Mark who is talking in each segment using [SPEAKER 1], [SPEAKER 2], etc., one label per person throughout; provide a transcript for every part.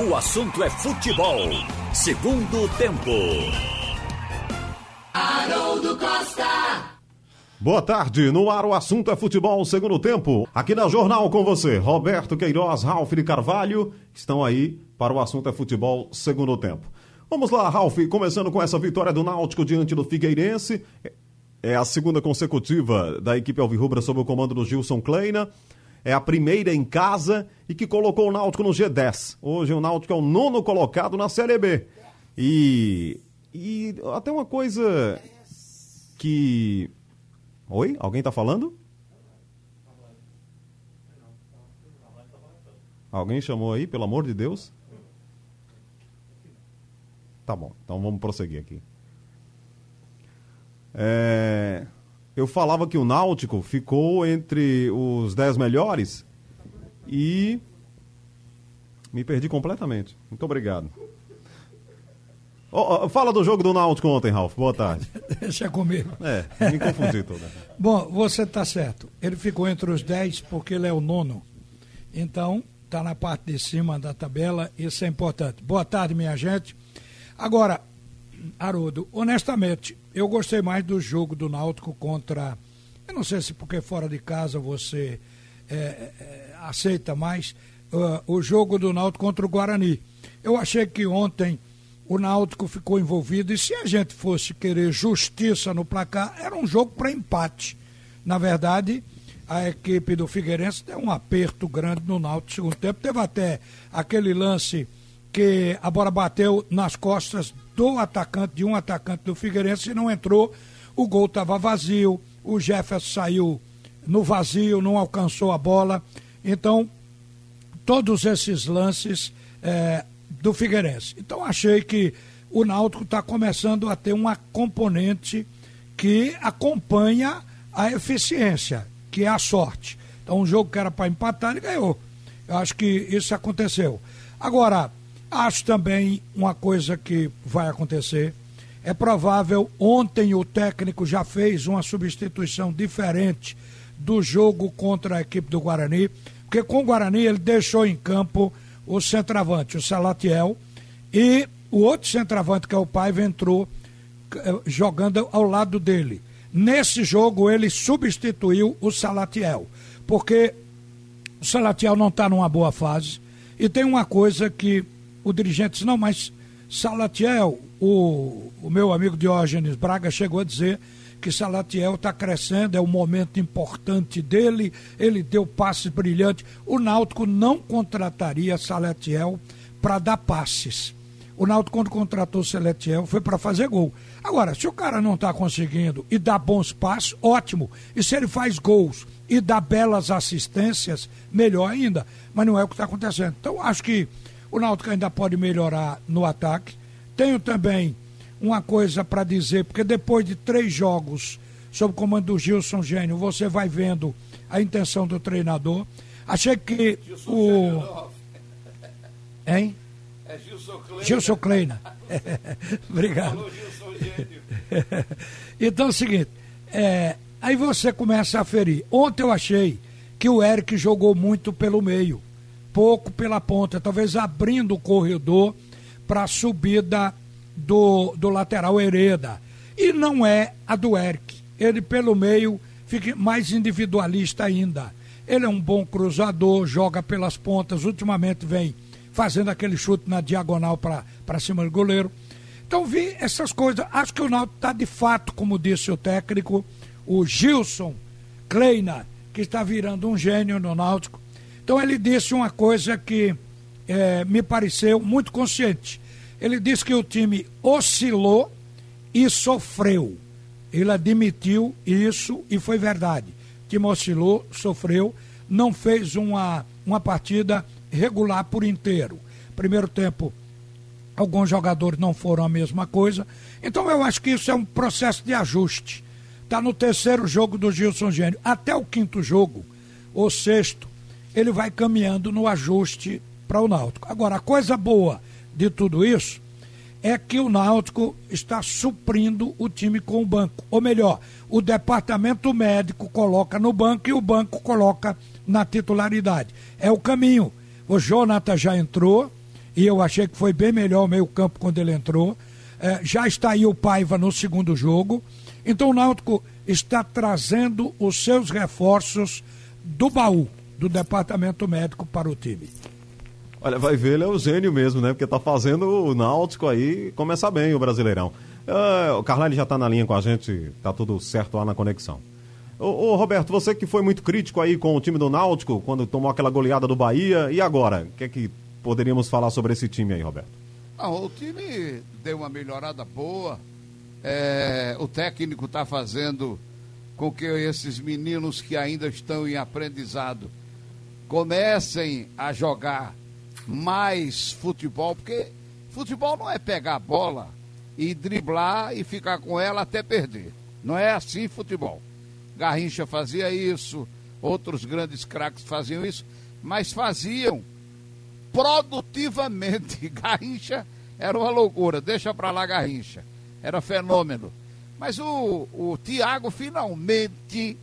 [SPEAKER 1] O assunto é futebol. Segundo tempo.
[SPEAKER 2] Haroldo Costa.
[SPEAKER 3] Boa tarde, no ar o assunto é futebol segundo tempo. Aqui na Jornal com você, Roberto Queiroz, Ralf de Carvalho, estão aí para o assunto é futebol segundo tempo. Vamos lá, Ralf, começando com essa vitória do Náutico diante do Figueirense. É a segunda consecutiva da equipe Alvirrubra sob o comando do Gilson Kleina. É a primeira em casa e que colocou o Náutico no G10. Hoje o Náutico é o nono colocado na Série B. E, e até uma coisa que Oi? Alguém tá falando? Alguém chamou aí, pelo amor de Deus? Tá bom, então vamos prosseguir aqui. É, eu falava que o Náutico ficou entre os 10 melhores e me perdi completamente. Muito obrigado. Oh, oh, fala do jogo do Náutico ontem, Ralf. Boa tarde.
[SPEAKER 4] Deixa comigo.
[SPEAKER 3] É, me confundi toda.
[SPEAKER 4] Bom, você está certo. Ele ficou entre os 10 porque ele é o nono. Então, está na parte de cima da tabela, isso é importante. Boa tarde, minha gente. Agora, Haroldo, honestamente, eu gostei mais do jogo do Náutico contra. Eu não sei se porque fora de casa você é, é, aceita mais uh, o jogo do Náutico contra o Guarani. Eu achei que ontem o Náutico ficou envolvido e se a gente fosse querer justiça no placar, era um jogo para empate. Na verdade, a equipe do Figueirense deu um aperto grande no Náutico no segundo tempo. Teve até aquele lance que a bola bateu nas costas do atacante, de um atacante do Figueirense e não entrou. O gol estava vazio, o Jefferson saiu no vazio, não alcançou a bola. Então, todos esses lances é, do Figueirense. Então achei que o Náutico está começando a ter uma componente que acompanha a eficiência, que é a sorte. Então um jogo que era para empatar, ele ganhou. Eu acho que isso aconteceu. Agora, acho também uma coisa que vai acontecer. É provável, ontem o técnico já fez uma substituição diferente do jogo contra a equipe do Guarani, porque com o Guarani ele deixou em campo o centroavante, o Salatiel, e o outro centroavante, que é o Paiva, entrou eh, jogando ao lado dele. Nesse jogo, ele substituiu o Salatiel, porque o Salatiel não está numa boa fase. E tem uma coisa que o dirigente disse: não, mas Salatiel, o, o meu amigo Diógenes Braga chegou a dizer que Salatiel está crescendo, é um momento importante dele, ele deu passes brilhantes. O Náutico não contrataria Salatiel para dar passes. O Náutico, quando contratou Salatiel, foi para fazer gol. Agora, se o cara não está conseguindo e dá bons passos, ótimo. E se ele faz gols e dá belas assistências, melhor ainda. Mas não é o que está acontecendo. Então, acho que o Náutico ainda pode melhorar no ataque. Tenho também uma coisa para dizer, porque depois de três jogos sob o comando do Gilson Gênio, você vai vendo a intenção do treinador. Achei que Gilson o. Gênio, hein? É Gilson Kleina. Gilson Kleina. Obrigado. então é o seguinte, é, aí você começa a ferir. Ontem eu achei que o Eric jogou muito pelo meio, pouco pela ponta, talvez abrindo o corredor para a subida do, do lateral Hereda. E não é a do Eric. Ele, pelo meio, fica mais individualista ainda. Ele é um bom cruzador, joga pelas pontas, ultimamente vem fazendo aquele chute na diagonal para cima do goleiro. Então vi essas coisas. Acho que o Náutico está de fato, como disse o técnico, o Gilson Kleina, que está virando um gênio no Náutico. Então ele disse uma coisa que é, me pareceu muito consciente. Ele disse que o time oscilou e sofreu. Ele admitiu isso e foi verdade. O time oscilou, sofreu, não fez uma, uma partida regular por inteiro. Primeiro tempo, alguns jogadores não foram a mesma coisa. Então eu acho que isso é um processo de ajuste. Está no terceiro jogo do Gilson Gênio. Até o quinto jogo, ou sexto, ele vai caminhando no ajuste para o Náutico. Agora, a coisa boa de tudo isso é que o Náutico está suprindo o time com o banco. Ou melhor, o departamento médico coloca no banco e o banco coloca na titularidade. É o caminho. O Jonathan já entrou e eu achei que foi bem melhor o meio-campo quando ele entrou. É, já está aí o Paiva no segundo jogo. Então o Náutico está trazendo os seus reforços do baú do departamento médico para o time.
[SPEAKER 3] Olha, vai ver, ele é o gênio mesmo, né? Porque tá fazendo o Náutico aí começar bem o Brasileirão. Uh, o Carlyle já tá na linha com a gente, tá tudo certo lá na conexão. Ô, ô, Roberto, você que foi muito crítico aí com o time do Náutico, quando tomou aquela goleada do Bahia, e agora? O que é que poderíamos falar sobre esse time aí, Roberto?
[SPEAKER 5] Ah, o time deu uma melhorada boa. É, o técnico está fazendo com que esses meninos que ainda estão em aprendizado comecem a jogar mais futebol, porque futebol não é pegar a bola e driblar e ficar com ela até perder. Não é assim futebol. Garrincha fazia isso, outros grandes craques faziam isso, mas faziam produtivamente. Garrincha era uma loucura, deixa pra lá Garrincha. Era fenômeno. Mas o, o Thiago finalmente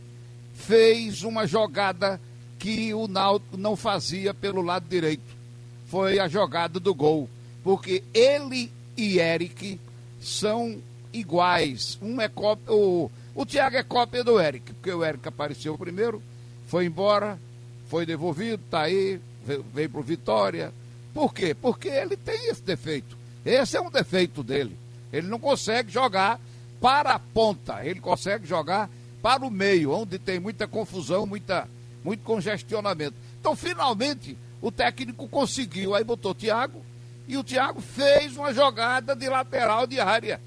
[SPEAKER 5] fez uma jogada que o Náutico não fazia pelo lado direito foi a jogada do gol. Porque ele e Eric são iguais. Um é cópia. O, o Thiago é cópia do Eric, porque o Eric apareceu primeiro, foi embora, foi devolvido, tá aí, veio, veio pro Vitória. Por quê? Porque ele tem esse defeito. Esse é um defeito dele. Ele não consegue jogar para a ponta, ele consegue jogar para o meio, onde tem muita confusão, muita, muito congestionamento. Então, finalmente, o técnico conseguiu, aí botou o Thiago, e o Thiago fez uma jogada de lateral de área.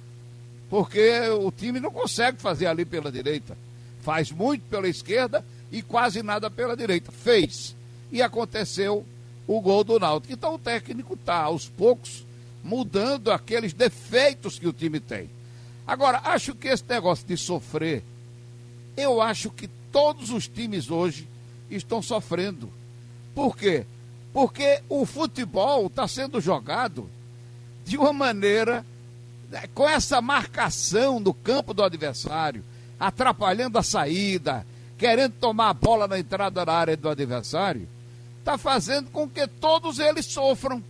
[SPEAKER 5] Porque o time não consegue fazer ali pela direita. Faz muito pela esquerda e quase nada pela direita. Fez. E aconteceu o gol do Náutico. Então o técnico está, aos poucos, mudando aqueles defeitos que o time tem. Agora, acho que esse negócio de sofrer, eu acho que todos os times hoje estão sofrendo. Por quê? Porque o futebol está sendo jogado de uma maneira né, com essa marcação no campo do adversário, atrapalhando a saída, querendo tomar a bola na entrada da área do adversário, está fazendo com que todos eles sofram.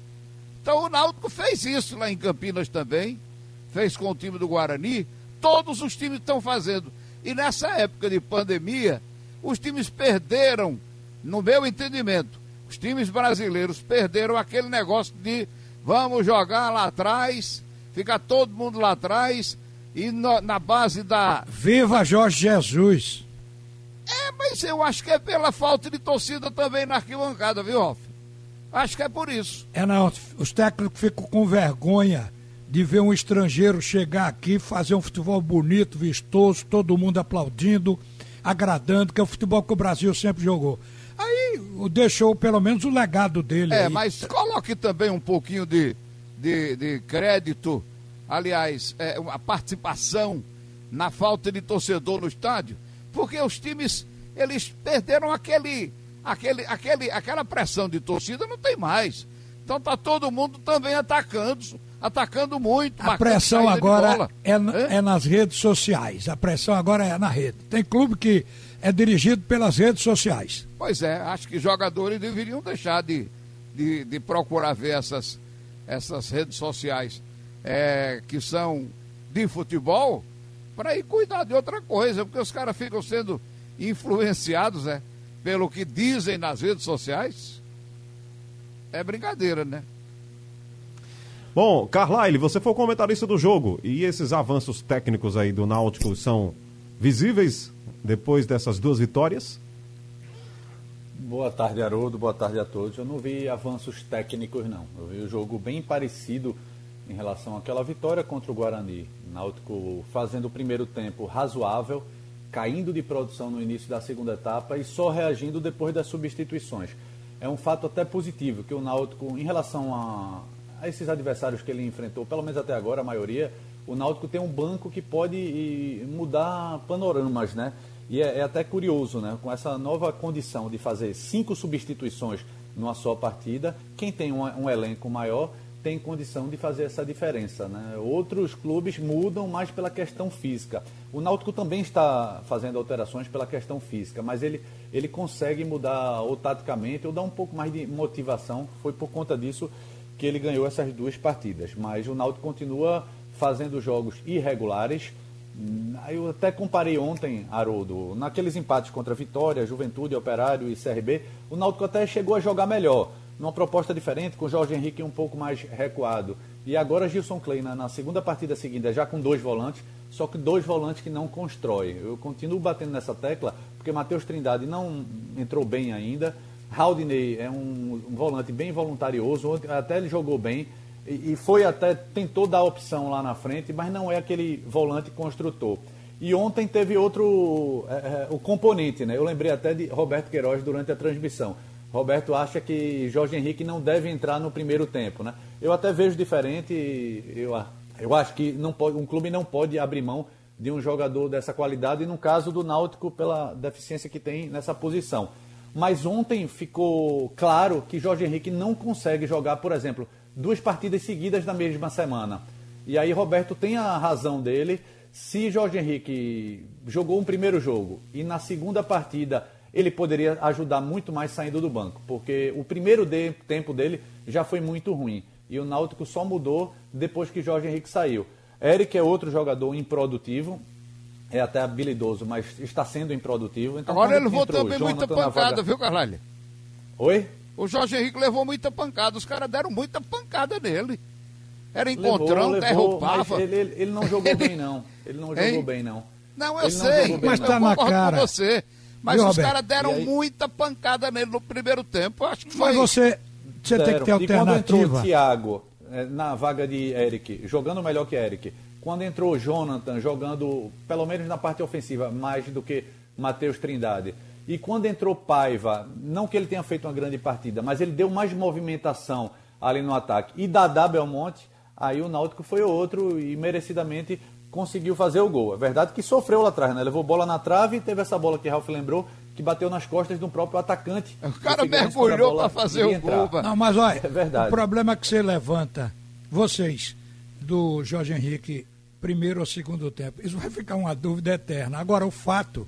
[SPEAKER 5] Então o Náutico fez isso lá em Campinas também, fez com o time do Guarani, todos os times estão fazendo. E nessa época de pandemia, os times perderam, no meu entendimento, os times brasileiros perderam aquele negócio de vamos jogar lá atrás, ficar todo mundo lá atrás e no, na base da.
[SPEAKER 4] Viva Jorge Jesus!
[SPEAKER 5] É, mas eu acho que é pela falta de torcida também na arquibancada, viu, Ralf? Acho que é por isso.
[SPEAKER 4] É, não. Os técnicos ficam com vergonha de ver um estrangeiro chegar aqui, fazer um futebol bonito, vistoso, todo mundo aplaudindo, agradando, que é o futebol que o Brasil sempre jogou aí deixou pelo menos o legado dele.
[SPEAKER 5] É,
[SPEAKER 4] aí.
[SPEAKER 5] mas coloque também um pouquinho de, de, de crédito, aliás, é, a participação na falta de torcedor no estádio, porque os times, eles perderam aquele, aquele, aquele, aquela pressão de torcida, não tem mais. Então tá todo mundo também atacando, atacando muito.
[SPEAKER 4] A pressão agora é, é nas redes sociais. A pressão agora é na rede. Tem clube que é dirigido pelas redes sociais.
[SPEAKER 5] Pois é, acho que jogadores deveriam deixar de, de, de procurar ver essas, essas redes sociais é, que são de futebol para ir cuidar de outra coisa, porque os caras ficam sendo influenciados né, pelo que dizem nas redes sociais. É brincadeira, né?
[SPEAKER 3] Bom, Carlyle, você foi o comentarista do jogo e esses avanços técnicos aí do Náutico são visíveis depois dessas duas vitórias?
[SPEAKER 6] Boa tarde, Haroldo. Boa tarde a todos. Eu não vi avanços técnicos, não. Eu vi o jogo bem parecido em relação àquela vitória contra o Guarani. Náutico fazendo o primeiro tempo razoável, caindo de produção no início da segunda etapa e só reagindo depois das substituições. É um fato até positivo que o Náutico, em relação a esses adversários que ele enfrentou, pelo menos até agora, a maioria, o Náutico tem um banco que pode mudar panoramas, né? E é, é, até curioso, né? Com essa nova condição de fazer cinco substituições numa só partida, quem tem um, um elenco maior tem condição de fazer essa diferença, né? Outros clubes mudam mais pela questão física. O Náutico também está fazendo alterações pela questão física, mas ele, ele consegue mudar ou taticamente ou dar um pouco mais de motivação. Foi por conta disso que ele ganhou essas duas partidas. Mas o Náutico continua fazendo jogos irregulares. Eu até comparei ontem, Haroldo, naqueles empates contra Vitória, Juventude, Operário e CRB, o Náutico até chegou a jogar melhor, numa proposta diferente, com o Jorge Henrique um pouco mais recuado. E agora Gilson na, na segunda partida seguinte, já com dois volantes, só que dois volantes que não constroem. Eu continuo batendo nessa tecla, porque Matheus Trindade não entrou bem ainda. Haldinei é um, um volante bem voluntarioso, até ele jogou bem e, e foi até, tentou dar opção lá na frente, mas não é aquele volante construtor. E ontem teve outro é, é, o componente, né? Eu lembrei até de Roberto Queiroz durante a transmissão. Roberto acha que Jorge Henrique não deve entrar no primeiro tempo, né? Eu até vejo diferente, eu, eu acho que não pode, um clube não pode abrir mão de um jogador dessa qualidade, e no caso do Náutico, pela deficiência que tem nessa posição. Mas ontem ficou claro que Jorge Henrique não consegue jogar, por exemplo, duas partidas seguidas na mesma semana. E aí Roberto tem a razão dele. Se Jorge Henrique jogou um primeiro jogo e na segunda partida ele poderia ajudar muito mais saindo do banco, porque o primeiro de, tempo dele já foi muito ruim. E o Náutico só mudou depois que Jorge Henrique saiu. Eric é outro jogador improdutivo, é até habilidoso, mas está sendo improdutivo.
[SPEAKER 5] Então, Agora ele levou também Jonathan muita pancada, vaga... viu, Carlalho?
[SPEAKER 6] Oi?
[SPEAKER 5] O Jorge Henrique levou muita pancada, os caras deram muita pancada nele. Era encontrando, levou, derrubava.
[SPEAKER 6] Ele, ele, ele, não jogou bem, não. Ele não jogou bem, não.
[SPEAKER 5] Não, eu ele sei,
[SPEAKER 4] não mas tá na cara.
[SPEAKER 5] com você. Mas os caras deram muita pancada nele no primeiro tempo. acho que foi.
[SPEAKER 4] Mas você, você tem que ter alternativa. E quando entrou
[SPEAKER 6] o Thiago é, na vaga de Eric, jogando melhor que Eric, quando entrou Jonathan jogando, pelo menos na parte ofensiva, mais do que Matheus Trindade. E quando entrou Paiva, não que ele tenha feito uma grande partida, mas ele deu mais movimentação ali no ataque. E Dadá Belmonte, aí o Náutico foi outro e merecidamente conseguiu fazer o gol. É verdade que sofreu lá atrás, né? Levou bola na trave e teve essa bola que Ralf lembrou, que bateu nas costas do próprio atacante.
[SPEAKER 5] O cara mergulhou para fazer o gol.
[SPEAKER 4] Não, mas olha, é verdade. o problema é que você levanta, vocês, do Jorge Henrique primeiro ou segundo tempo. Isso vai ficar uma dúvida eterna. Agora, o fato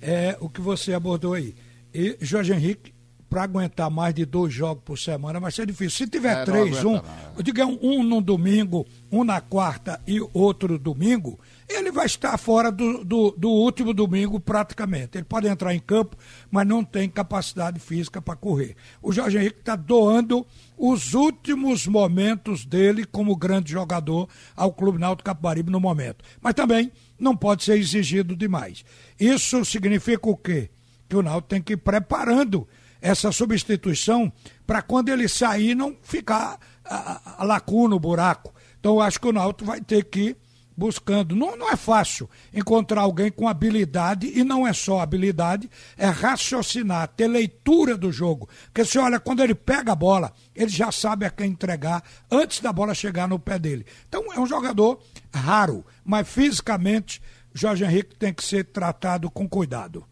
[SPEAKER 4] é o que você abordou aí. E Jorge Henrique, para aguentar mais de dois jogos por semana, vai ser difícil. Se tiver é, três, um, eu digo um no domingo, um na quarta e outro domingo, ele vai estar fora do, do, do, último domingo praticamente. Ele pode entrar em campo, mas não tem capacidade física para correr. O Jorge Henrique está doando os últimos momentos dele como grande jogador ao Clube Náutico Capibaribe no momento. Mas também não pode ser exigido demais. Isso significa o quê? Que o Náutico tem que ir preparando essa substituição para quando ele sair não ficar a, a lacuna, o buraco. Então eu acho que o Náutico vai ter que buscando. Não, não é fácil encontrar alguém com habilidade, e não é só habilidade, é raciocinar, ter leitura do jogo. Porque você olha, quando ele pega a bola, ele já sabe a quem entregar antes da bola chegar no pé dele. Então é um jogador raro, mas fisicamente Jorge Henrique tem que ser tratado com cuidado.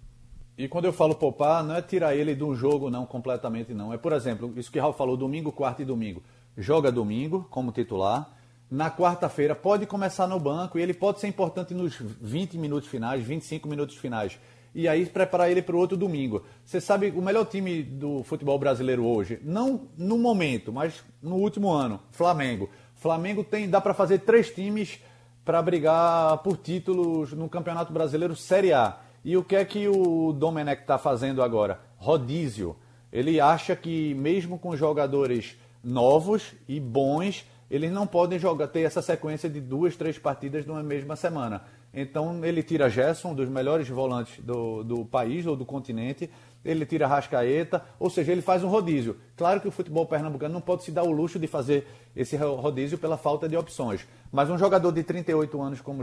[SPEAKER 6] E quando eu falo poupar, não é tirar ele de um jogo, não, completamente não. É, por exemplo, isso que Raul falou, domingo, quarta e domingo. Joga domingo como titular na quarta-feira, pode começar no banco e ele pode ser importante nos 20 minutos finais, 25 minutos finais. E aí preparar ele para o outro domingo. Você sabe, o melhor time do futebol brasileiro hoje, não no momento, mas no último ano, Flamengo. Flamengo tem, dá para fazer três times para brigar por títulos no Campeonato Brasileiro Série A. E o que é que o Domenech está fazendo agora? Rodízio. Ele acha que mesmo com jogadores novos e bons, eles não podem jogar, ter essa sequência de duas, três partidas numa mesma semana. Então ele tira Gerson, um dos melhores volantes do, do país ou do continente, ele tira Rascaeta, ou seja, ele faz um rodízio. Claro que o futebol pernambucano não pode se dar o luxo de fazer esse rodízio pela falta de opções. Mas um jogador de 38 anos como,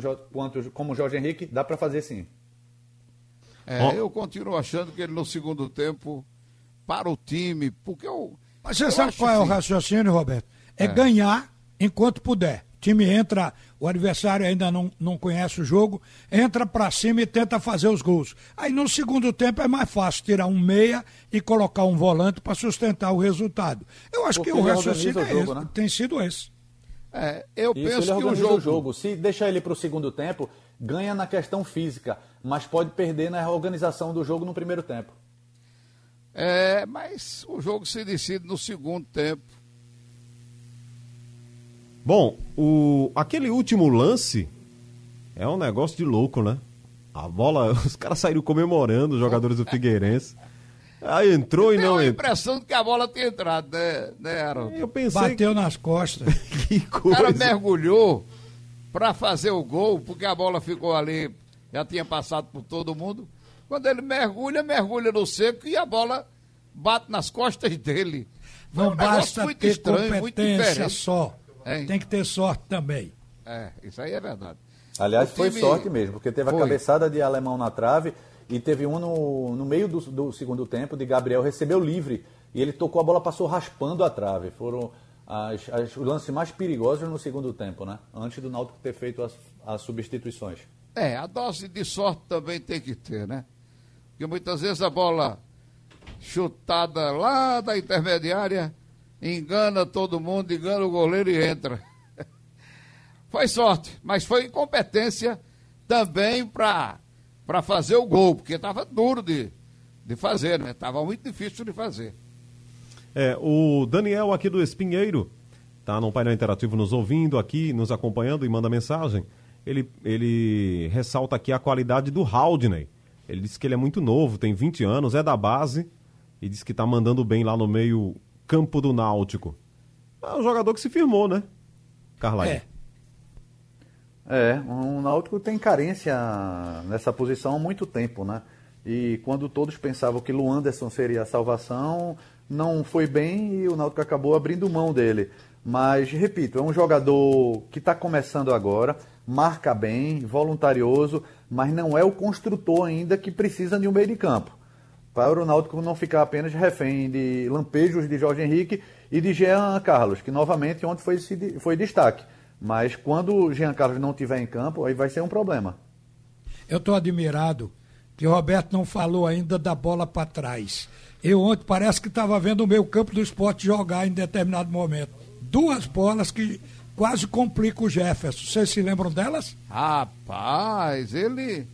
[SPEAKER 6] como Jorge Henrique, dá para fazer sim.
[SPEAKER 5] É, eu continuo achando que ele no segundo tempo, para o time, porque eu.
[SPEAKER 4] Mas você eu sabe qual é o raciocínio, Roberto? é. é. ganhar enquanto puder. O time entra, o adversário ainda não, não conhece o jogo, entra para cima e tenta fazer os gols. Aí no segundo tempo é mais fácil tirar um meia e colocar um volante para sustentar o resultado. Eu acho Porque que o raciocínio é esse, né? tem sido esse.
[SPEAKER 6] É, eu Isso, penso que o jogo... o jogo. Se deixar ele para o segundo tempo, ganha na questão física, mas pode perder na organização do jogo no primeiro tempo.
[SPEAKER 5] É, mas o jogo se decide no segundo tempo
[SPEAKER 3] Bom, o, aquele último lance é um negócio de louco, né? A bola, os caras saíram comemorando, os jogadores do Figueirense. Aí entrou e
[SPEAKER 5] Tem
[SPEAKER 3] não
[SPEAKER 5] a
[SPEAKER 3] entrou.
[SPEAKER 5] impressão de que a bola tinha entrado, né, né Harold?
[SPEAKER 3] Eu pensei
[SPEAKER 4] Bateu nas costas.
[SPEAKER 3] que
[SPEAKER 5] O cara
[SPEAKER 3] coisa.
[SPEAKER 5] mergulhou para fazer o gol, porque a bola ficou ali, já tinha passado por todo mundo. Quando ele mergulha, mergulha no seco e a bola bate nas costas dele. Foi
[SPEAKER 4] Não
[SPEAKER 5] um
[SPEAKER 4] basta
[SPEAKER 5] muito
[SPEAKER 4] ter
[SPEAKER 5] estranho, muito
[SPEAKER 4] competência
[SPEAKER 5] diferente.
[SPEAKER 4] só.
[SPEAKER 5] Hein?
[SPEAKER 4] Tem que ter sorte também.
[SPEAKER 5] É, isso aí é verdade.
[SPEAKER 6] Aliás,
[SPEAKER 5] O
[SPEAKER 6] foi
[SPEAKER 5] time-
[SPEAKER 6] sorte mesmo, porque teve
[SPEAKER 5] Foi.
[SPEAKER 6] a cabeçada de alemão na trave e teve um no, no meio do, do segundo tempo de Gabriel, recebeu livre e ele tocou a bola, passou raspando a trave. Foram as, as, os lances mais perigosos no segundo tempo, né? Antes do Náutico ter feito as, as substituições.
[SPEAKER 5] É, a dose de sorte também tem que ter, né? Porque muitas vezes a bola chutada lá da intermediária engana todo mundo, engana o goleiro e entra. Foi sorte, mas foi incompetência também para fazer o gol, porque estava duro de, de fazer, né? Estava muito difícil de fazer.
[SPEAKER 3] É, o Daniel aqui do Espinheiro tá no painel interativo nos ouvindo aqui, nos acompanhando e manda mensagem. Ele, ele ressalta aqui a qualidade do Haldney. Ele disse que ele é muito novo, tem 20 anos, é da base e diz que tá mandando bem lá no meio campo do Náutico. É um jogador que se firmou, né? Carla.
[SPEAKER 4] É.
[SPEAKER 6] É, o Náutico tem carência nessa posição há muito tempo, né? E quando todos pensavam que o Anderson seria a salvação, não foi bem e o Náutico acabou abrindo mão dele. Mas, repito, é um jogador que está começando agora, marca bem, voluntarioso, mas não é o construtor ainda que precisa de um meio de campo. Para o Náutico não ficar apenas refém de lampejos de Jorge Henrique e de Jean Carlos, que novamente ontem foi, foi destaque. Mas quando o Jean Carlos não estiver em campo, aí vai ser um problema.
[SPEAKER 4] Eu estou admirado que o Roberto não falou ainda da bola para trás. Eu ontem parece que estava vendo o meu campo do esporte jogar em determinado momento. Duas bolas que quase complicam o Jefferson. Vocês se lembram delas?
[SPEAKER 5] Rapaz, ele.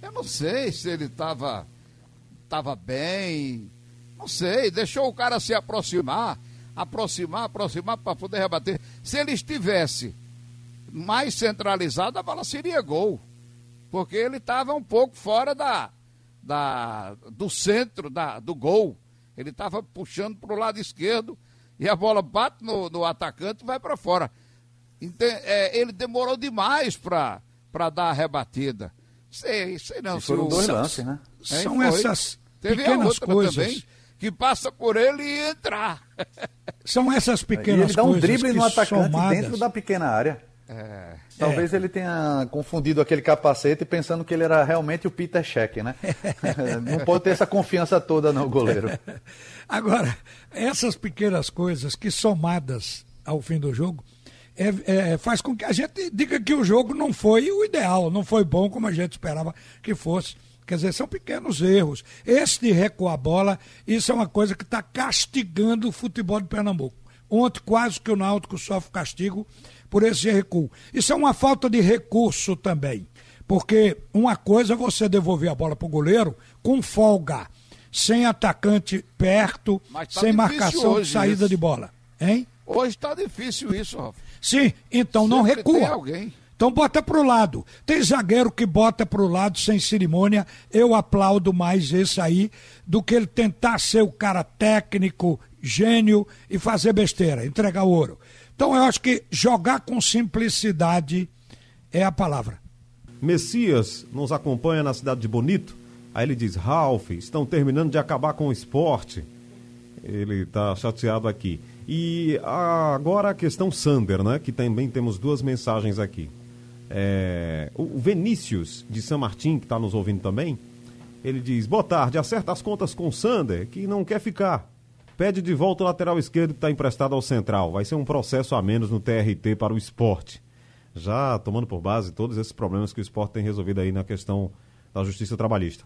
[SPEAKER 5] Eu não sei se ele estava tava bem. Não sei, deixou o cara se aproximar, aproximar, aproximar para poder rebater. Se ele estivesse mais centralizado, a bola seria gol. Porque ele estava um pouco fora da, da, do centro da, do gol. Ele estava puxando para o lado esquerdo e a bola bate no, no atacante e vai para fora. Ente- é, ele demorou demais para dar a rebatida. Sei, sei não. Se
[SPEAKER 6] foram
[SPEAKER 5] o-
[SPEAKER 6] dois
[SPEAKER 5] São-
[SPEAKER 6] lances, né?
[SPEAKER 5] Hein,
[SPEAKER 4] São
[SPEAKER 5] foi.
[SPEAKER 4] essas
[SPEAKER 5] Teve a
[SPEAKER 4] pequenas
[SPEAKER 5] outra
[SPEAKER 4] coisas.
[SPEAKER 5] também, que passa por ele e entrar.
[SPEAKER 4] São essas pequenas
[SPEAKER 6] ele dá um
[SPEAKER 4] coisas
[SPEAKER 6] drible no atacante
[SPEAKER 4] somadas,
[SPEAKER 6] dentro da pequena área.
[SPEAKER 5] É.
[SPEAKER 6] Talvez ele tenha confundido aquele capacete pensando que ele era realmente o Peter Check, né? não pode ter essa confiança toda, não, goleiro.
[SPEAKER 4] Agora, essas pequenas coisas que somadas ao fim do jogo é- é, faz com que a gente diga que o jogo não foi o ideal, não foi bom como a gente esperava que fosse. Quer dizer, são pequenos erros. Esse de recuar a bola, isso é uma coisa que está castigando o futebol de Pernambuco. Ontem quase que o Náutico sofre castigo por esse recuo. Isso é uma falta de recurso também. Porque uma coisa é você devolver a bola para o goleiro com folga, sem atacante perto,
[SPEAKER 5] tá
[SPEAKER 4] sem marcação de saída
[SPEAKER 5] isso.
[SPEAKER 4] de bola. Hein?
[SPEAKER 5] Hoje está difícil isso, Ralf.
[SPEAKER 4] Sim, então não
[SPEAKER 5] Sempre tem
[SPEAKER 4] recua.
[SPEAKER 5] alguém.
[SPEAKER 4] Então bota pro lado. Tem zagueiro que bota pro lado sem cerimônia. Eu aplaudo mais esse aí do que ele tentar ser o cara técnico, gênio e fazer besteira, entregar ouro. Então eu acho que jogar com simplicidade é a palavra.
[SPEAKER 3] Messias nos acompanha na cidade de Bonito. Aí ele diz: Ralph, estão terminando de acabar com o esporte. Ele está chateado aqui. E agora a questão Sander, né? Que também temos duas mensagens aqui. É, o Vinícius de São Martim, que está nos ouvindo também, ele diz: Boa tarde, acerta as contas com o Sander, que não quer ficar. Pede de volta o lateral esquerdo que está emprestado ao Central. Vai ser um processo a menos no TRT para o esporte. Já tomando por base todos esses problemas que o esporte tem resolvido aí na questão da justiça trabalhista.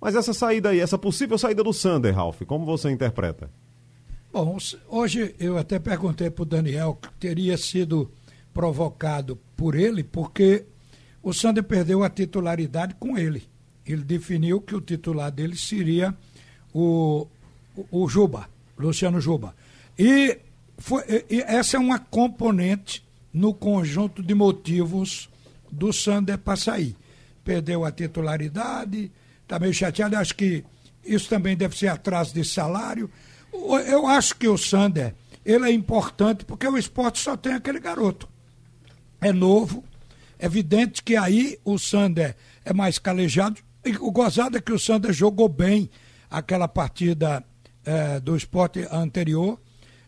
[SPEAKER 3] Mas essa saída aí, essa possível saída do Sander, Ralf, como você interpreta?
[SPEAKER 4] Bom, hoje eu até perguntei para o Daniel que teria sido provocado por ele, porque o Sander perdeu a titularidade com ele. Ele definiu que o titular dele seria o, o, Juba, Luciano Juba. E, foi, e essa é uma componente no conjunto de motivos do Sander para sair. Perdeu a titularidade, está meio chateado, acho que isso também deve ser atraso de salário. Eu acho que o Sander, ele é importante porque o esporte só tem aquele garoto. É novo, é evidente que aí o Sander é mais calejado. E o gozado é que o Sander jogou bem aquela partida é, do esporte anterior,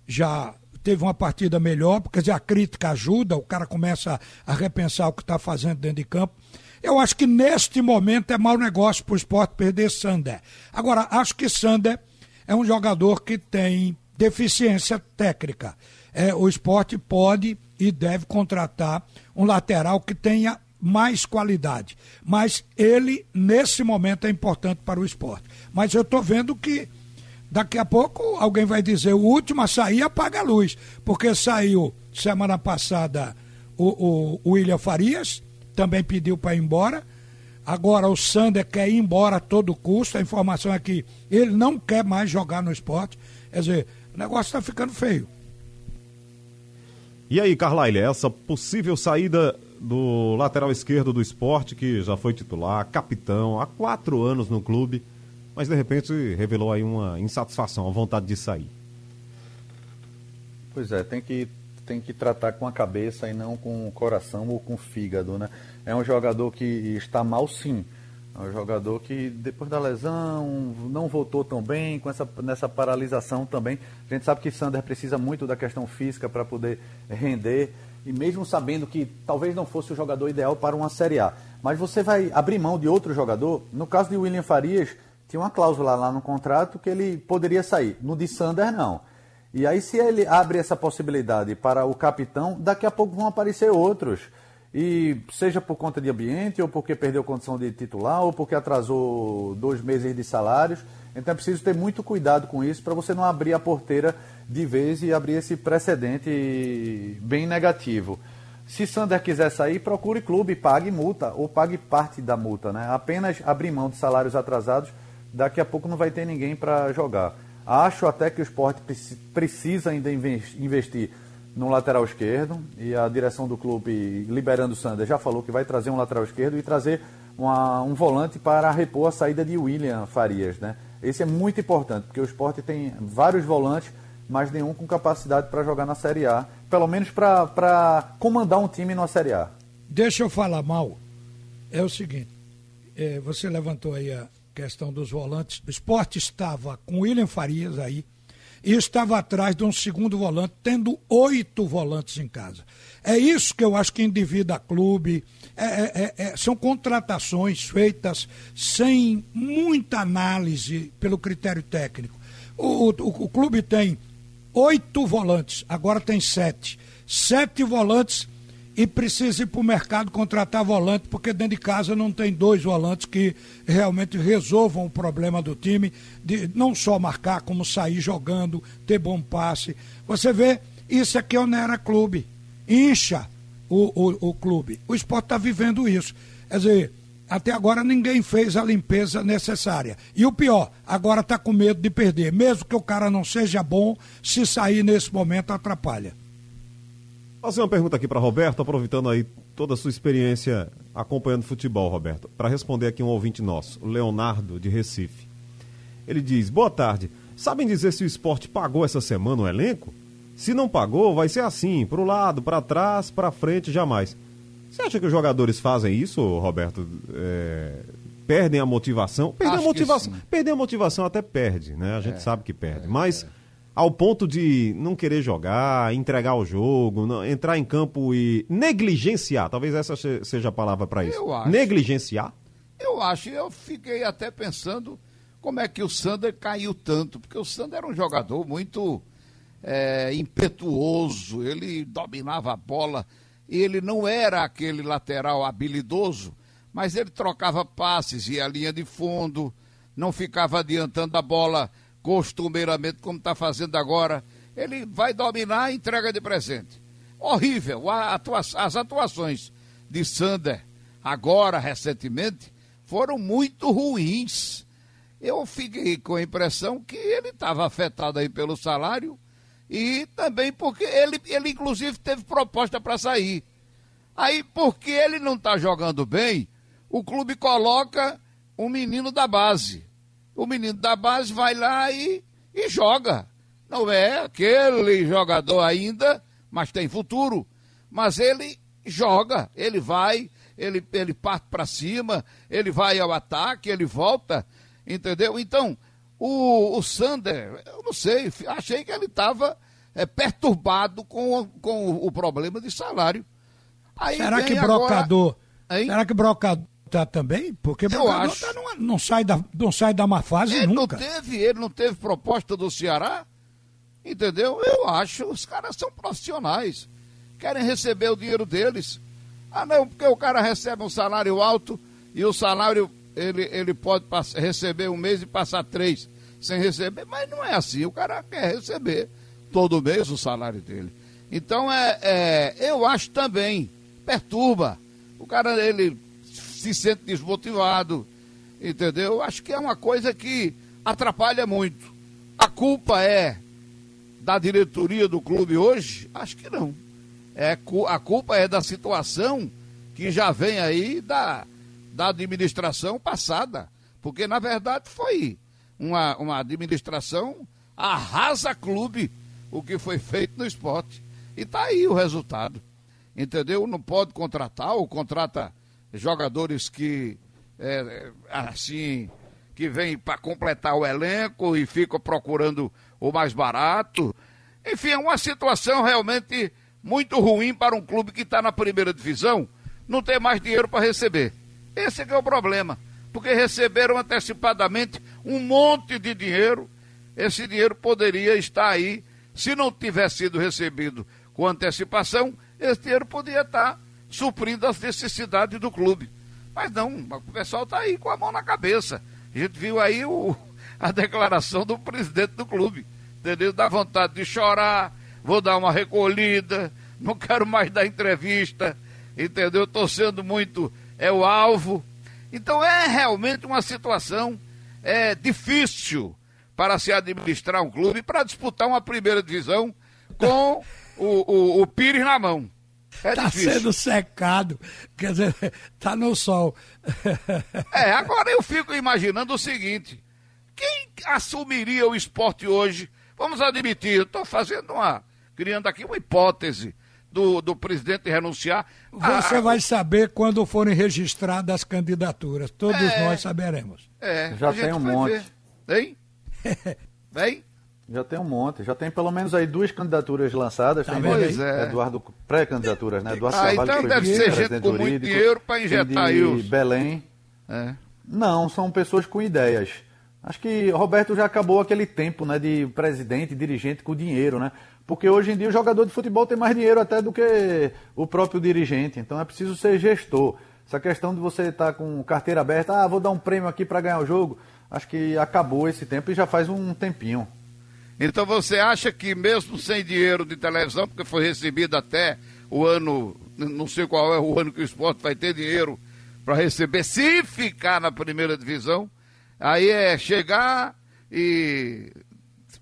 [SPEAKER 4] já teve uma partida melhor, porque a crítica ajuda, o cara começa a repensar o que está fazendo dentro de campo. Eu acho que neste momento é mau negócio para o esporte perder Sander. Agora, acho que Sander é um jogador que tem deficiência técnica. É, o esporte pode e deve contratar um lateral que tenha mais qualidade. Mas ele, nesse momento, é importante para o esporte. Mas eu estou vendo que daqui a pouco alguém vai dizer o último a sair apaga a luz. Porque saiu semana passada o, o William Farias, também pediu para ir embora. Agora o Sander quer ir embora a todo custo. A informação é que ele não quer mais jogar no esporte. Quer dizer, o negócio está ficando feio.
[SPEAKER 3] E aí, Carlyle, essa possível saída do lateral esquerdo do esporte, que já foi titular, capitão, há quatro anos no clube, mas de repente revelou aí uma insatisfação, a vontade de sair.
[SPEAKER 6] Pois é, tem que, tem que tratar com a cabeça e não com o coração ou com o fígado, né? É um jogador que está mal sim. É um jogador que depois da lesão não voltou tão bem, com essa nessa paralisação também. A gente sabe que Sander precisa muito da questão física para poder render e mesmo sabendo que talvez não fosse o jogador ideal para uma Série A. Mas você vai abrir mão de outro jogador. No caso de William Farias, tinha uma cláusula lá no contrato que ele poderia sair. No de Sander, não. E aí, se ele abre essa possibilidade para o capitão, daqui a pouco vão aparecer outros. E seja por conta de ambiente, ou porque perdeu condição de titular, ou porque atrasou dois meses de salários. Então é preciso ter muito cuidado com isso para você não abrir a porteira de vez e abrir esse precedente bem negativo. Se Sander quiser sair, procure clube, pague multa ou pague parte da multa. Né? Apenas abrir mão de salários atrasados, daqui a pouco não vai ter ninguém para jogar. Acho até que o esporte precisa ainda investir no lateral esquerdo e a direção do clube, liberando o Sander, já falou que vai trazer um lateral esquerdo e trazer uma, um volante para repor a saída de William Farias. Né? Esse é muito importante, porque o esporte tem vários volantes mas nenhum com capacidade para jogar na Série A, pelo menos para comandar um time na Série A.
[SPEAKER 4] Deixa eu falar mal. É o seguinte, é, você levantou aí a questão dos volantes. O esporte estava com William Farias aí e estava atrás de um segundo volante, tendo oito volantes em casa. É isso que eu acho que endivida clube. É, é, é, é, são contratações feitas sem muita análise pelo critério técnico. O, o, o clube tem oito volantes, agora tem sete. Sete volantes e precisa ir para o mercado contratar volante, porque dentro de casa não tem dois volantes que realmente resolvam o problema do time, de não só marcar, como sair jogando, ter bom passe. Você vê, isso aqui onera clube, incha o, o, o clube. O esporte está vivendo isso. Quer dizer, até agora ninguém fez a limpeza necessária. E o pior, agora está com medo de perder. Mesmo que o cara não seja bom, se sair nesse momento atrapalha.
[SPEAKER 3] Fazer uma pergunta aqui para Roberto, aproveitando aí toda a sua experiência acompanhando futebol, Roberto. Para responder aqui um ouvinte nosso, o Leonardo de Recife. Ele diz: Boa tarde. Sabem dizer se o esporte pagou essa semana o elenco? Se não pagou, vai ser assim, para o lado, para trás, para frente, jamais. Você acha que os jogadores fazem isso, Roberto? É, perdem a motivação? Perder a motivação, perder a motivação até perde, né? A gente é, sabe que perde. É, mas é. Ao ponto de não querer jogar, entregar o jogo, não, entrar em campo e negligenciar, talvez essa seja a palavra para isso. Eu acho. Negligenciar?
[SPEAKER 5] Eu acho, eu fiquei até pensando como é que o Sander caiu tanto, porque o Sander era um jogador muito é, impetuoso, ele dominava a bola ele não era aquele lateral habilidoso, mas ele trocava passes, ia à linha de fundo, não ficava adiantando a bola costumeiramente como está fazendo agora. Ele vai dominar a entrega de presente. Horrível. Atua as atuações de Sander, agora, recentemente, foram muito ruins. Eu fiquei com a impressão que ele estava afetado aí pelo salário e também porque ele, ele inclusive teve proposta para sair. Aí, porque ele não está jogando bem, o clube coloca um menino da base. O menino da base vai lá e, e joga. Não é aquele jogador ainda, mas tem futuro. Mas ele joga, ele vai, ele, ele parte para cima, ele vai ao ataque, ele volta, entendeu? Então, o, o Sander, eu não sei, achei que ele estava é, perturbado com, com o, o, problema de salário.
[SPEAKER 4] Aí será que Brocador. Agora... Será que Brocador tá também? Porque Brocador acho... tá numa, não, sai da, não sai da má fase
[SPEAKER 5] ele
[SPEAKER 4] nunca.
[SPEAKER 5] Não teve, ele não teve proposta do Ceará? Entendeu? Eu acho, os caras são profissionais. Querem receber o dinheiro deles. Ah, não, porque o cara recebe um salário alto e o salário ele, ele pode receber um mês e passar três sem receber, mas não é assim. O cara quer receber todo mês o salário dele. Então, é, é, eu acho também, perturba. O cara, ele se sente desmotivado, entendeu? Acho que é uma coisa que atrapalha muito. A culpa é da diretoria do clube hoje? Acho que não. É, a culpa é da situação que já vem aí da, da administração passada. Porque, na verdade, foi uma, uma administração arrasa clube o que foi feito no esporte. E está aí o resultado. Entendeu? Não pode contratar, ou contrata jogadores que, é, assim, que vêm para completar o elenco e ficam procurando o mais barato. Enfim, é uma situação realmente muito ruim para um clube que está na primeira divisão, não ter mais dinheiro para receber. Esse é, é o problema. Porque receberam antecipadamente um monte de dinheiro. Esse dinheiro poderia estar aí, se não tivesse sido recebido com antecipação, esse dinheiro poderia estar suprindo as necessidades do clube. Mas não, o pessoal está aí com a mão na cabeça. A gente viu aí o, a declaração do presidente do clube entendeu? Dá vontade de chorar, vou dar uma recolhida, não quero mais dar entrevista, entendeu? Estou sendo muito, é o alvo. Então é realmente uma situação é, difícil para se administrar um clube, para disputar uma primeira divisão com o, o, o Pires na mão.
[SPEAKER 4] É tá difícil. sendo secado, quer dizer, tá no sol.
[SPEAKER 5] é, agora eu fico imaginando o seguinte: quem assumiria o esporte hoje Vamos admitir, estou fazendo uma. criando aqui uma hipótese do, do presidente renunciar.
[SPEAKER 4] Você ah, vai saber quando forem registradas as candidaturas. Todos é, nós saberemos.
[SPEAKER 6] É, já tem um monte.
[SPEAKER 5] Ver. Hein? Vem?
[SPEAKER 6] Já tem um monte, já tem pelo menos aí duas candidaturas lançadas. Tá
[SPEAKER 5] pois
[SPEAKER 6] é. Eduardo, pré-candidaturas, né? Eduardo
[SPEAKER 5] ah, Carvalho então deve ser gente com muito dinheiro para injetar
[SPEAKER 6] de aí Belém.
[SPEAKER 5] É.
[SPEAKER 6] Não, são pessoas com ideias. Acho que Roberto já acabou aquele tempo né, de presidente, dirigente com dinheiro, né? Porque hoje em dia o jogador de futebol tem mais dinheiro até do que o próprio dirigente. Então é preciso ser gestor. Essa questão de você estar tá com carteira aberta, ah, vou dar um prêmio aqui para ganhar o jogo, acho que acabou esse tempo e já faz um tempinho.
[SPEAKER 5] Então você acha que mesmo sem dinheiro de televisão, porque foi recebido até o ano, não sei qual é o ano que o esporte vai ter dinheiro para receber, se ficar na primeira divisão, Aí é chegar e,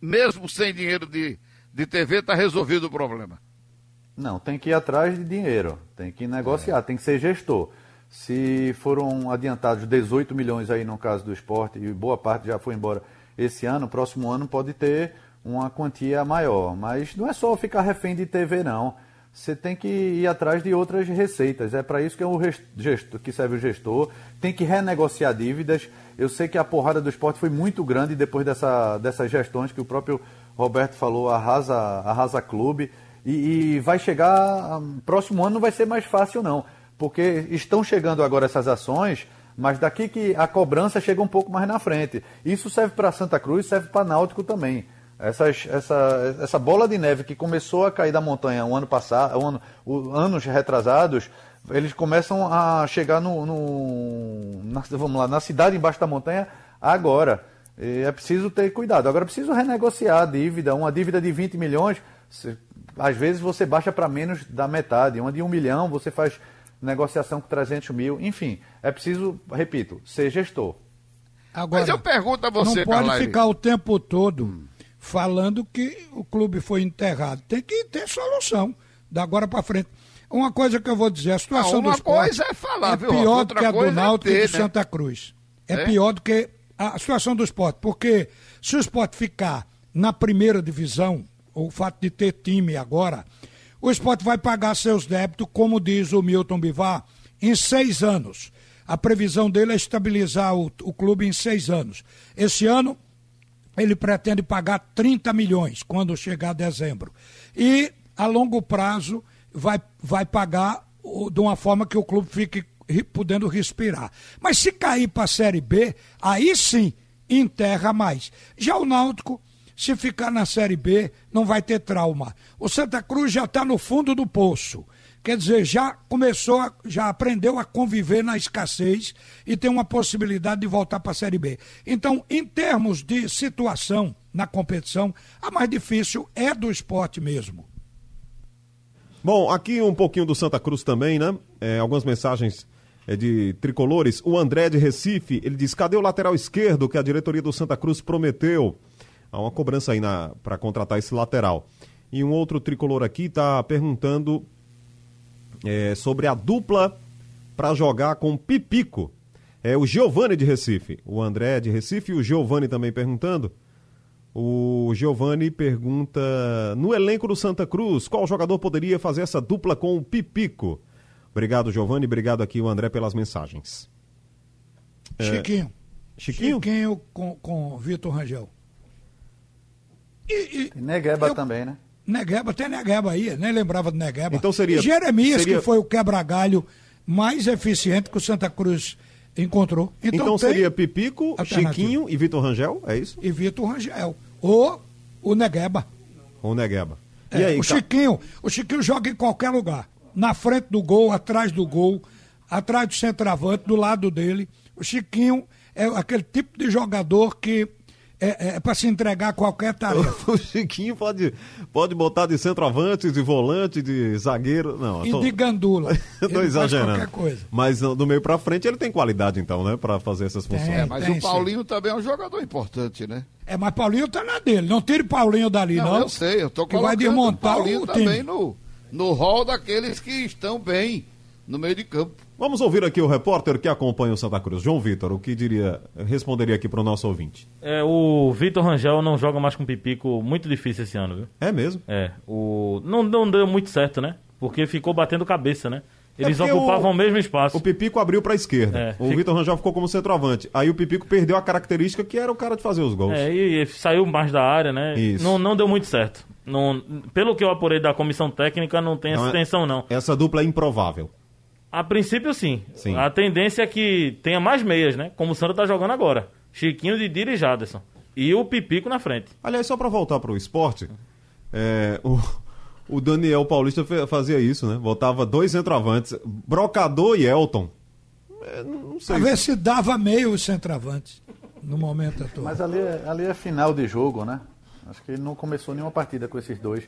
[SPEAKER 5] mesmo sem dinheiro de, de TV, está resolvido o problema.
[SPEAKER 6] Não, tem que ir atrás de dinheiro, tem que negociar, é. tem que ser gestor. Se foram adiantados 18 milhões aí no caso do esporte, e boa parte já foi embora esse ano, próximo ano pode ter uma quantia maior. Mas não é só ficar refém de TV, não. Você tem que ir atrás de outras receitas. É para isso que, é o gestor, que serve o gestor. Tem que renegociar dívidas. Eu sei que a porrada do esporte foi muito grande depois dessa, dessas gestões que o próprio Roberto falou, arrasa, arrasa clube. E, e vai chegar. Próximo ano não vai ser mais fácil, não. Porque estão chegando agora essas ações, mas daqui que a cobrança chega um pouco mais na frente. Isso serve para Santa Cruz, serve para Náutico também. Essas, essa, essa bola de neve que começou a cair da montanha um ano passado, um ano, anos retrasados, eles começam a chegar no, no na, vamos lá, na cidade embaixo da montanha agora. E é preciso ter cuidado. Agora é preciso renegociar a dívida. Uma dívida de 20 milhões, se, às vezes você baixa para menos da metade. Uma de 1 milhão, você faz negociação com 300 mil. Enfim, é preciso, repito, ser gestor.
[SPEAKER 4] Agora, Mas eu pergunto a você, Não pode ficar o tempo todo falando que o clube foi enterrado. Tem que ter solução da agora para frente. Uma coisa que eu vou dizer, a situação
[SPEAKER 5] Não, uma
[SPEAKER 4] do esporte
[SPEAKER 5] coisa é falar, viu,
[SPEAKER 4] pior
[SPEAKER 5] outra
[SPEAKER 4] do que a do
[SPEAKER 5] é
[SPEAKER 4] Náutico e
[SPEAKER 5] ter,
[SPEAKER 4] do
[SPEAKER 5] né?
[SPEAKER 4] Santa Cruz. É,
[SPEAKER 5] É?
[SPEAKER 4] pior do que a situação do esporte, porque se o esporte ficar na primeira divisão, o fato de ter time agora, o esporte vai pagar seus débitos, como diz o Milton Bivar, em seis anos. A previsão dele é estabilizar o, o clube em seis anos. Esse ano, ele pretende pagar 30 milhões quando chegar dezembro. E, a longo prazo, vai, vai pagar de uma forma que o clube fique podendo respirar. Mas se cair para a Série B, aí sim enterra mais. Já o Náutico, se ficar na Série B, não vai ter trauma. O Santa Cruz já está no fundo do poço. Quer dizer, já começou, a- já aprendeu a conviver na escassez e tem uma possibilidade de voltar para a Série B. Então, em termos de situação na competição, a mais difícil é do esporte mesmo.
[SPEAKER 3] Bom, aqui um pouquinho do Santa Cruz também, né? É, algumas mensagens é, de tricolores. O André de Recife, ele diz: cadê o lateral esquerdo que a diretoria do Santa Cruz prometeu? Há uma cobrança aí para contratar esse lateral. E um outro tricolor aqui está perguntando é, sobre a dupla para jogar com Pipico. É o Giovanni de Recife. O André de Recife e o Giovanni também perguntando. O Giovanni pergunta: no elenco do Santa Cruz, qual jogador poderia fazer essa dupla com o Pipico? Obrigado, Giovanni. Obrigado aqui, o André, pelas mensagens.
[SPEAKER 4] Chiquinho.
[SPEAKER 3] Chiquinho?
[SPEAKER 4] Chiquinho com, com Vitor Rangel. E,
[SPEAKER 6] E Negueba
[SPEAKER 4] Eu-
[SPEAKER 6] também, né?
[SPEAKER 4] Negueba, tem Negueba aí, nem lembrava do Negueba.
[SPEAKER 3] Então seria-
[SPEAKER 4] E Jeremias,
[SPEAKER 3] seria-
[SPEAKER 4] que foi o quebra-galho mais eficiente que o Santa Cruz encontrou. Então,
[SPEAKER 3] Então, seria Pipico. Chiquinho e Vitor Rangel? É isso?
[SPEAKER 4] E Vitor Rangel. Ou o Negueba.
[SPEAKER 3] Ou Negueba?
[SPEAKER 4] É,
[SPEAKER 3] e aí,
[SPEAKER 4] o Chiquinho, o Chiquinho joga em qualquer lugar. Na frente do gol, atrás do gol, atrás do centroavante, do lado dele. O Chiquinho é aquele tipo de jogador que é, é para se entregar a qualquer tarefa.
[SPEAKER 3] o Chiquinho pode, pode botar de centroavante, de volante, de zagueiro. Não,
[SPEAKER 4] e
[SPEAKER 3] tô-
[SPEAKER 4] de gandula.
[SPEAKER 3] tô
[SPEAKER 4] faz
[SPEAKER 3] exagerando. Mas do meio pra frente ele tem qualidade, então, né? Pra fazer essas funções.
[SPEAKER 4] Tem.
[SPEAKER 5] É, mas
[SPEAKER 4] tem,
[SPEAKER 5] o Paulinho também é um jogador importante, né?
[SPEAKER 4] É, mas Paulinho tá na dele. Não tire Paulinho dali, não.
[SPEAKER 5] Não, eu sei, eu tô
[SPEAKER 4] que vai desmontar
[SPEAKER 5] o Paulinho
[SPEAKER 4] o
[SPEAKER 5] também
[SPEAKER 4] time.
[SPEAKER 5] no, no hall daqueles que estão bem no meio de campo.
[SPEAKER 3] Vamos ouvir aqui o repórter que acompanha o Santa Cruz, João Vitor, o que diria, responderia aqui pro nosso ouvinte.
[SPEAKER 7] É, o Vitor Rangel não joga mais com Pipico, muito difícil esse ano, viu?
[SPEAKER 3] É mesmo?
[SPEAKER 7] É, o não, não deu muito certo, né? Porque ficou batendo cabeça, né? Eles
[SPEAKER 3] porque
[SPEAKER 7] ocupavam
[SPEAKER 3] o-
[SPEAKER 7] o, mesmo espaço.
[SPEAKER 3] O Pipico abriu pra esquerda.
[SPEAKER 7] É,
[SPEAKER 3] o
[SPEAKER 7] fica-
[SPEAKER 3] Vitor Rangel ficou como centroavante. Aí o Pipico perdeu a característica que era o cara de fazer os gols.
[SPEAKER 7] É, e, e saiu mais da área, né?
[SPEAKER 3] Isso.
[SPEAKER 7] Não, não deu muito certo. Não, pelo que eu apurei da comissão técnica, não tem essa
[SPEAKER 3] Não é-
[SPEAKER 7] intenção, não.
[SPEAKER 3] Essa dupla é improvável.
[SPEAKER 7] A princípio, sim.
[SPEAKER 3] Sim.
[SPEAKER 7] A tendência é que tenha mais meias, né? Como o Santa tá jogando agora. Chiquinho, Didira e Jaderson. E o Pipico na frente.
[SPEAKER 3] Aliás, só pra voltar pro esporte, é, o, o Daniel Paulista fazia isso, né? Botava dois centroavantes, Brocador e Elton. É, não sei.
[SPEAKER 4] Pra ver
[SPEAKER 3] se-
[SPEAKER 4] dava meio os centroavantes no momento atual.
[SPEAKER 6] Mas ali é, ali é final de jogo, né? Acho que ele não começou nenhuma partida com esses dois.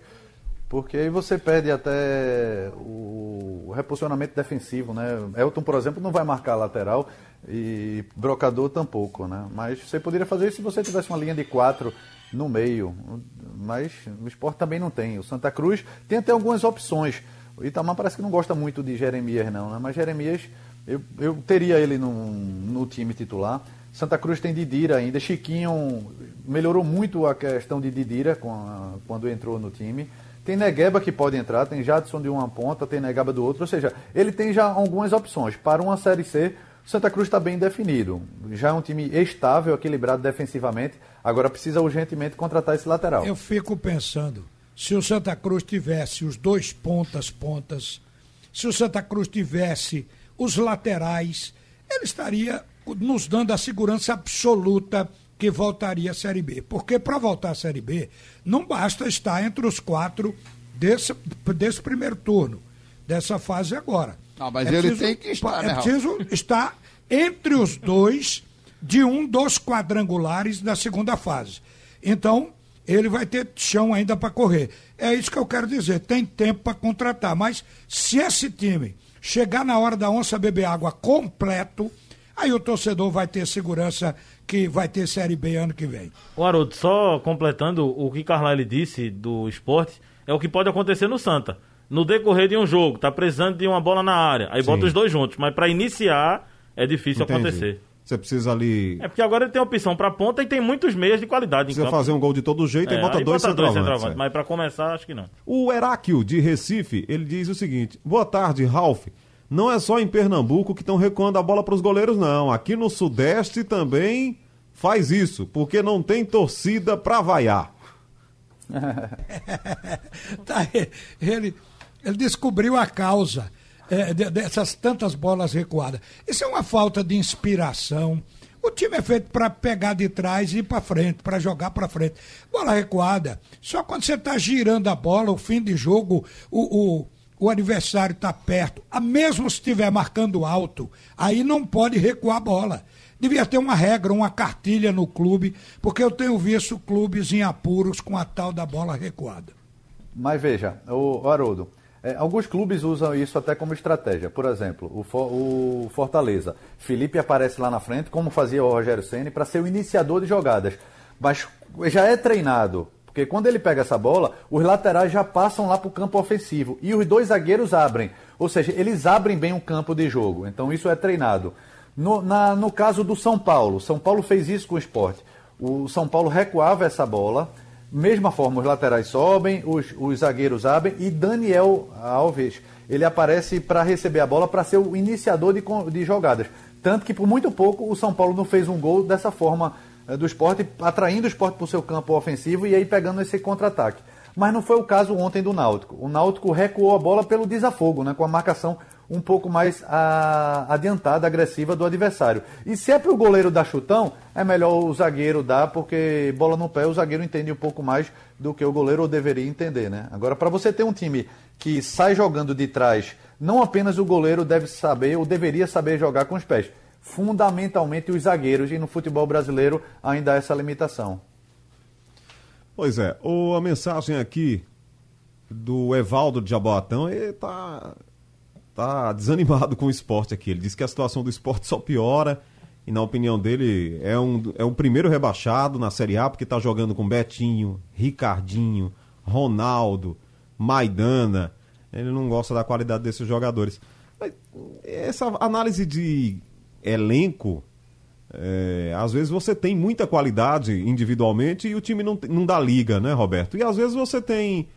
[SPEAKER 6] Porque aí você perde até o reposicionamento defensivo, né? Elton, por exemplo, não vai marcar lateral e Brocador tampouco, né? Mas você poderia fazer isso se você tivesse uma linha de quatro no meio. Mas o esporte também não tem. O Santa Cruz tem até algumas opções. O Itamar parece que não gosta muito de Jeremias, não, né? Mas Jeremias, eu, eu teria ele no, no time titular. Santa Cruz tem Didira ainda. Chiquinho melhorou muito a questão de Didira a- quando entrou no time. Tem Negueba que pode entrar, tem Jadson de uma ponta, tem Negueba do outro. Ou seja, ele tem já algumas opções. Para uma Série C, Santa Cruz está bem definido. Já é um time estável, equilibrado defensivamente. Agora precisa urgentemente contratar esse lateral.
[SPEAKER 4] Eu fico pensando, se o Santa Cruz tivesse os dois pontas pontas, se o Santa Cruz tivesse os laterais, ele estaria nos dando a segurança absoluta que voltaria à Série B. Porque para voltar à Série B, não basta estar entre os quatro desse, desse primeiro turno, dessa fase agora.
[SPEAKER 5] Não, mas ele tem que estar,
[SPEAKER 4] É
[SPEAKER 5] né,
[SPEAKER 4] preciso estar entre os dois de um dos quadrangulares da segunda fase. Então, ele vai ter chão ainda para correr. É isso que eu quero dizer. Tem tempo para contratar. Mas se esse time chegar na hora da onça beber água completo, aí o torcedor vai ter segurança que vai ter Série B ano que vem.
[SPEAKER 7] O Haroldo, só completando o que Carlyle disse do esporte, é o que pode acontecer no Santa. No decorrer de um jogo, tá precisando de uma bola na área, aí Sim. bota os dois juntos, mas para iniciar é difícil Entendi. acontecer.
[SPEAKER 3] Você precisa ali.
[SPEAKER 7] É porque agora ele tem opção para ponta e tem muitos meios de qualidade.
[SPEAKER 3] Precisa fazer um gol de todo jeito é, e bota dois centroavantes. É.
[SPEAKER 7] Mas para começar, acho que não.
[SPEAKER 3] O Heráquio, de Recife, ele diz o seguinte: Boa tarde, Ralph. Não é só em Pernambuco que estão recuando a bola para os goleiros, não. Aqui no Sudeste também faz isso, porque não tem torcida para vaiar.
[SPEAKER 4] tá, ele, ele descobriu a causa é, dessas tantas bolas recuadas. Isso é uma falta de inspiração. O time é feito para pegar de trás e ir para frente, para jogar para frente. Bola recuada. Só quando você está girando a bola, o fim de jogo, o, o, o adversário está perto, a mesmo se estiver marcando alto, aí não pode recuar a bola. Devia ter uma regra, uma cartilha no clube, porque eu tenho visto clubes em apuros com a tal da bola recuada.
[SPEAKER 6] Mas veja, o Haroldo, é, alguns clubes usam isso até como estratégia. Por exemplo, o, o Fortaleza. Felipe aparece lá na frente, como fazia o Rogério Ceni, para ser o iniciador de jogadas. Mas já é treinado. Porque quando ele pega essa bola, os laterais já passam lá para o campo ofensivo. E os dois zagueiros abrem. Ou seja, eles abrem bem o campo de jogo. Então isso é treinado. No, na, no caso do São Paulo, São Paulo fez isso com o esporte. O São Paulo recuava essa bola Mesma forma, os laterais sobem, os, os zagueiros abrem e Daniel Alves ele aparece para receber a bola para ser o iniciador de, de jogadas. Tanto que por muito pouco o São Paulo não fez um gol dessa forma do esporte, atraindo o esporte para o seu campo ofensivo e aí pegando esse contra-ataque. Mas não foi o caso ontem do Náutico. O Náutico recuou a bola pelo desafogo, né, com a marcação um pouco mais a, adiantada, agressiva do adversário. E se é para o goleiro dar chutão, é melhor o zagueiro dar, porque bola no pé o zagueiro entende um pouco mais do que o goleiro deveria entender, né? Agora, para você ter um time que sai jogando de trás, não apenas o goleiro deve saber ou deveria saber jogar com os pés. Fundamentalmente os zagueiros, e no futebol brasileiro ainda há essa limitação.
[SPEAKER 3] Pois é, o, a mensagem aqui do Evaldo de Jaboatão está tá desanimado com o esporte aqui. Ele diz que a situação do esporte só piora. E na opinião dele, é um, é um primeiro rebaixado na Série A, porque está jogando com Betinho, Ricardinho, Ronaldo, Maidana. Ele não gosta da qualidade desses jogadores. Essa análise de elenco, é, às vezes você tem muita qualidade individualmente e o time não, não dá liga, né, Roberto? E às vezes você tem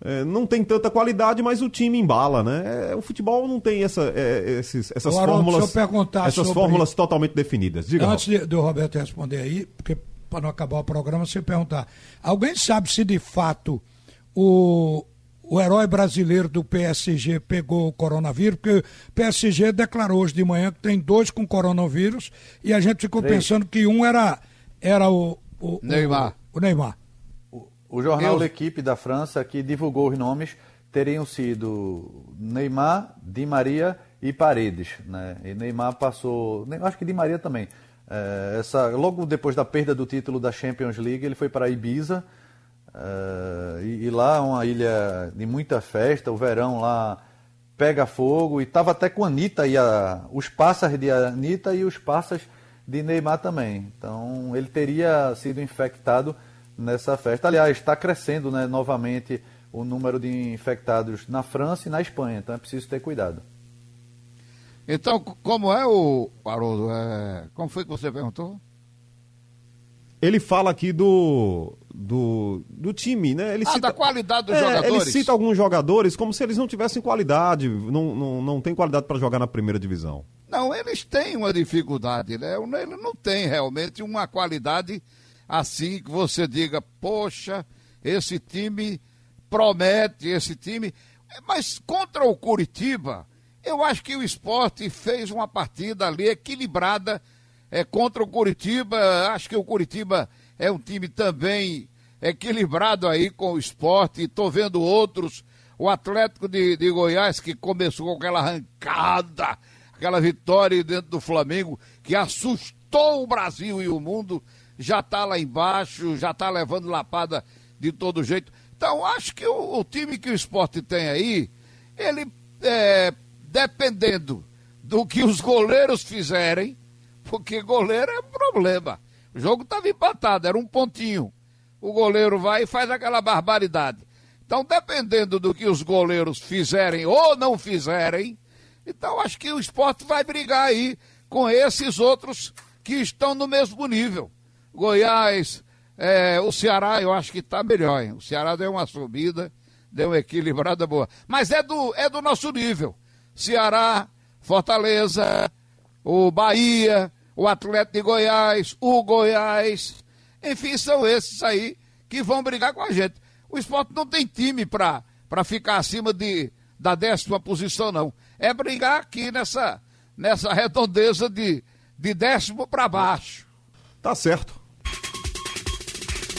[SPEAKER 3] é, não tem tanta qualidade, mas o time embala, né? É, o futebol não tem essa, é, esses, essas fórmulas, essas sobre... fórmulas totalmente definidas. Diga,
[SPEAKER 4] Antes de, do Roberto responder aí, porque para não acabar o programa, você perguntar: alguém sabe se de fato o, o herói brasileiro do PSG pegou o coronavírus? Porque o PSG declarou hoje de manhã que tem dois com coronavírus e a gente ficou Três. pensando que um era, era o, o
[SPEAKER 5] Neymar.
[SPEAKER 4] O, o Neymar.
[SPEAKER 6] O jornal L'Equipe da França, que divulgou os nomes, teriam sido Neymar, Di Maria e Paredes. Né? E Neymar passou. Acho que Di Maria também. É, essa, logo depois da perda do título da Champions League, ele foi para Ibiza. É, e, e, lá é uma ilha de muita festa, o verão lá pega fogo. E estava até com a Anitta e a, os pássaros de Anitta e os pássaros de Neymar também. Então ele teria sido infectado nessa festa. Aliás, está crescendo né, novamente o número de infectados na França e na Espanha, então é preciso ter cuidado.
[SPEAKER 5] Então, como é o Haroldo? É... Como foi que você perguntou?
[SPEAKER 3] Ele fala aqui do, do, do time, né? Ele
[SPEAKER 5] ah,
[SPEAKER 3] cita,
[SPEAKER 5] da qualidade dos é, jogadores.
[SPEAKER 3] Ele cita alguns jogadores como se eles não tivessem qualidade, não, não, não tem qualidade para jogar na primeira divisão.
[SPEAKER 5] Não, eles têm uma dificuldade, né? Ele não tem realmente uma qualidade assim que você diga, poxa, esse time promete, esse time. Mas contra o Curitiba, eu acho que o esporte fez uma partida ali equilibrada é, contra o Curitiba. Acho que o Curitiba é um time também equilibrado aí com o esporte. Estou vendo outros. O Atlético de, de Goiás, que começou com aquela arrancada, aquela vitória dentro do Flamengo, que assustou o Brasil e o mundo já está lá embaixo, já está levando lapada de todo jeito. Então, acho que o, o time que o esporte tem aí, ele, é, dependendo do que os goleiros fizerem, porque goleiro é problema. O jogo estava empatado, era um pontinho. O goleiro vai e faz aquela barbaridade. Então, dependendo do que os goleiros fizerem ou não fizerem, então acho que o esporte vai brigar aí com esses outros que estão no mesmo nível. Goiás, é, o Ceará, eu acho que está melhor. Hein? O Ceará deu uma subida, deu uma equilibrada boa. Mas é do, é do nosso nível. Ceará, Fortaleza, o Bahia, o Atlético de Goiás, o Goiás. Enfim, são esses aí que vão brigar com a gente. O esporte não tem time para ficar acima de, da décima posição, não. É brigar aqui nessa, nessa redondeza de, de décimo para baixo.
[SPEAKER 3] Tá certo.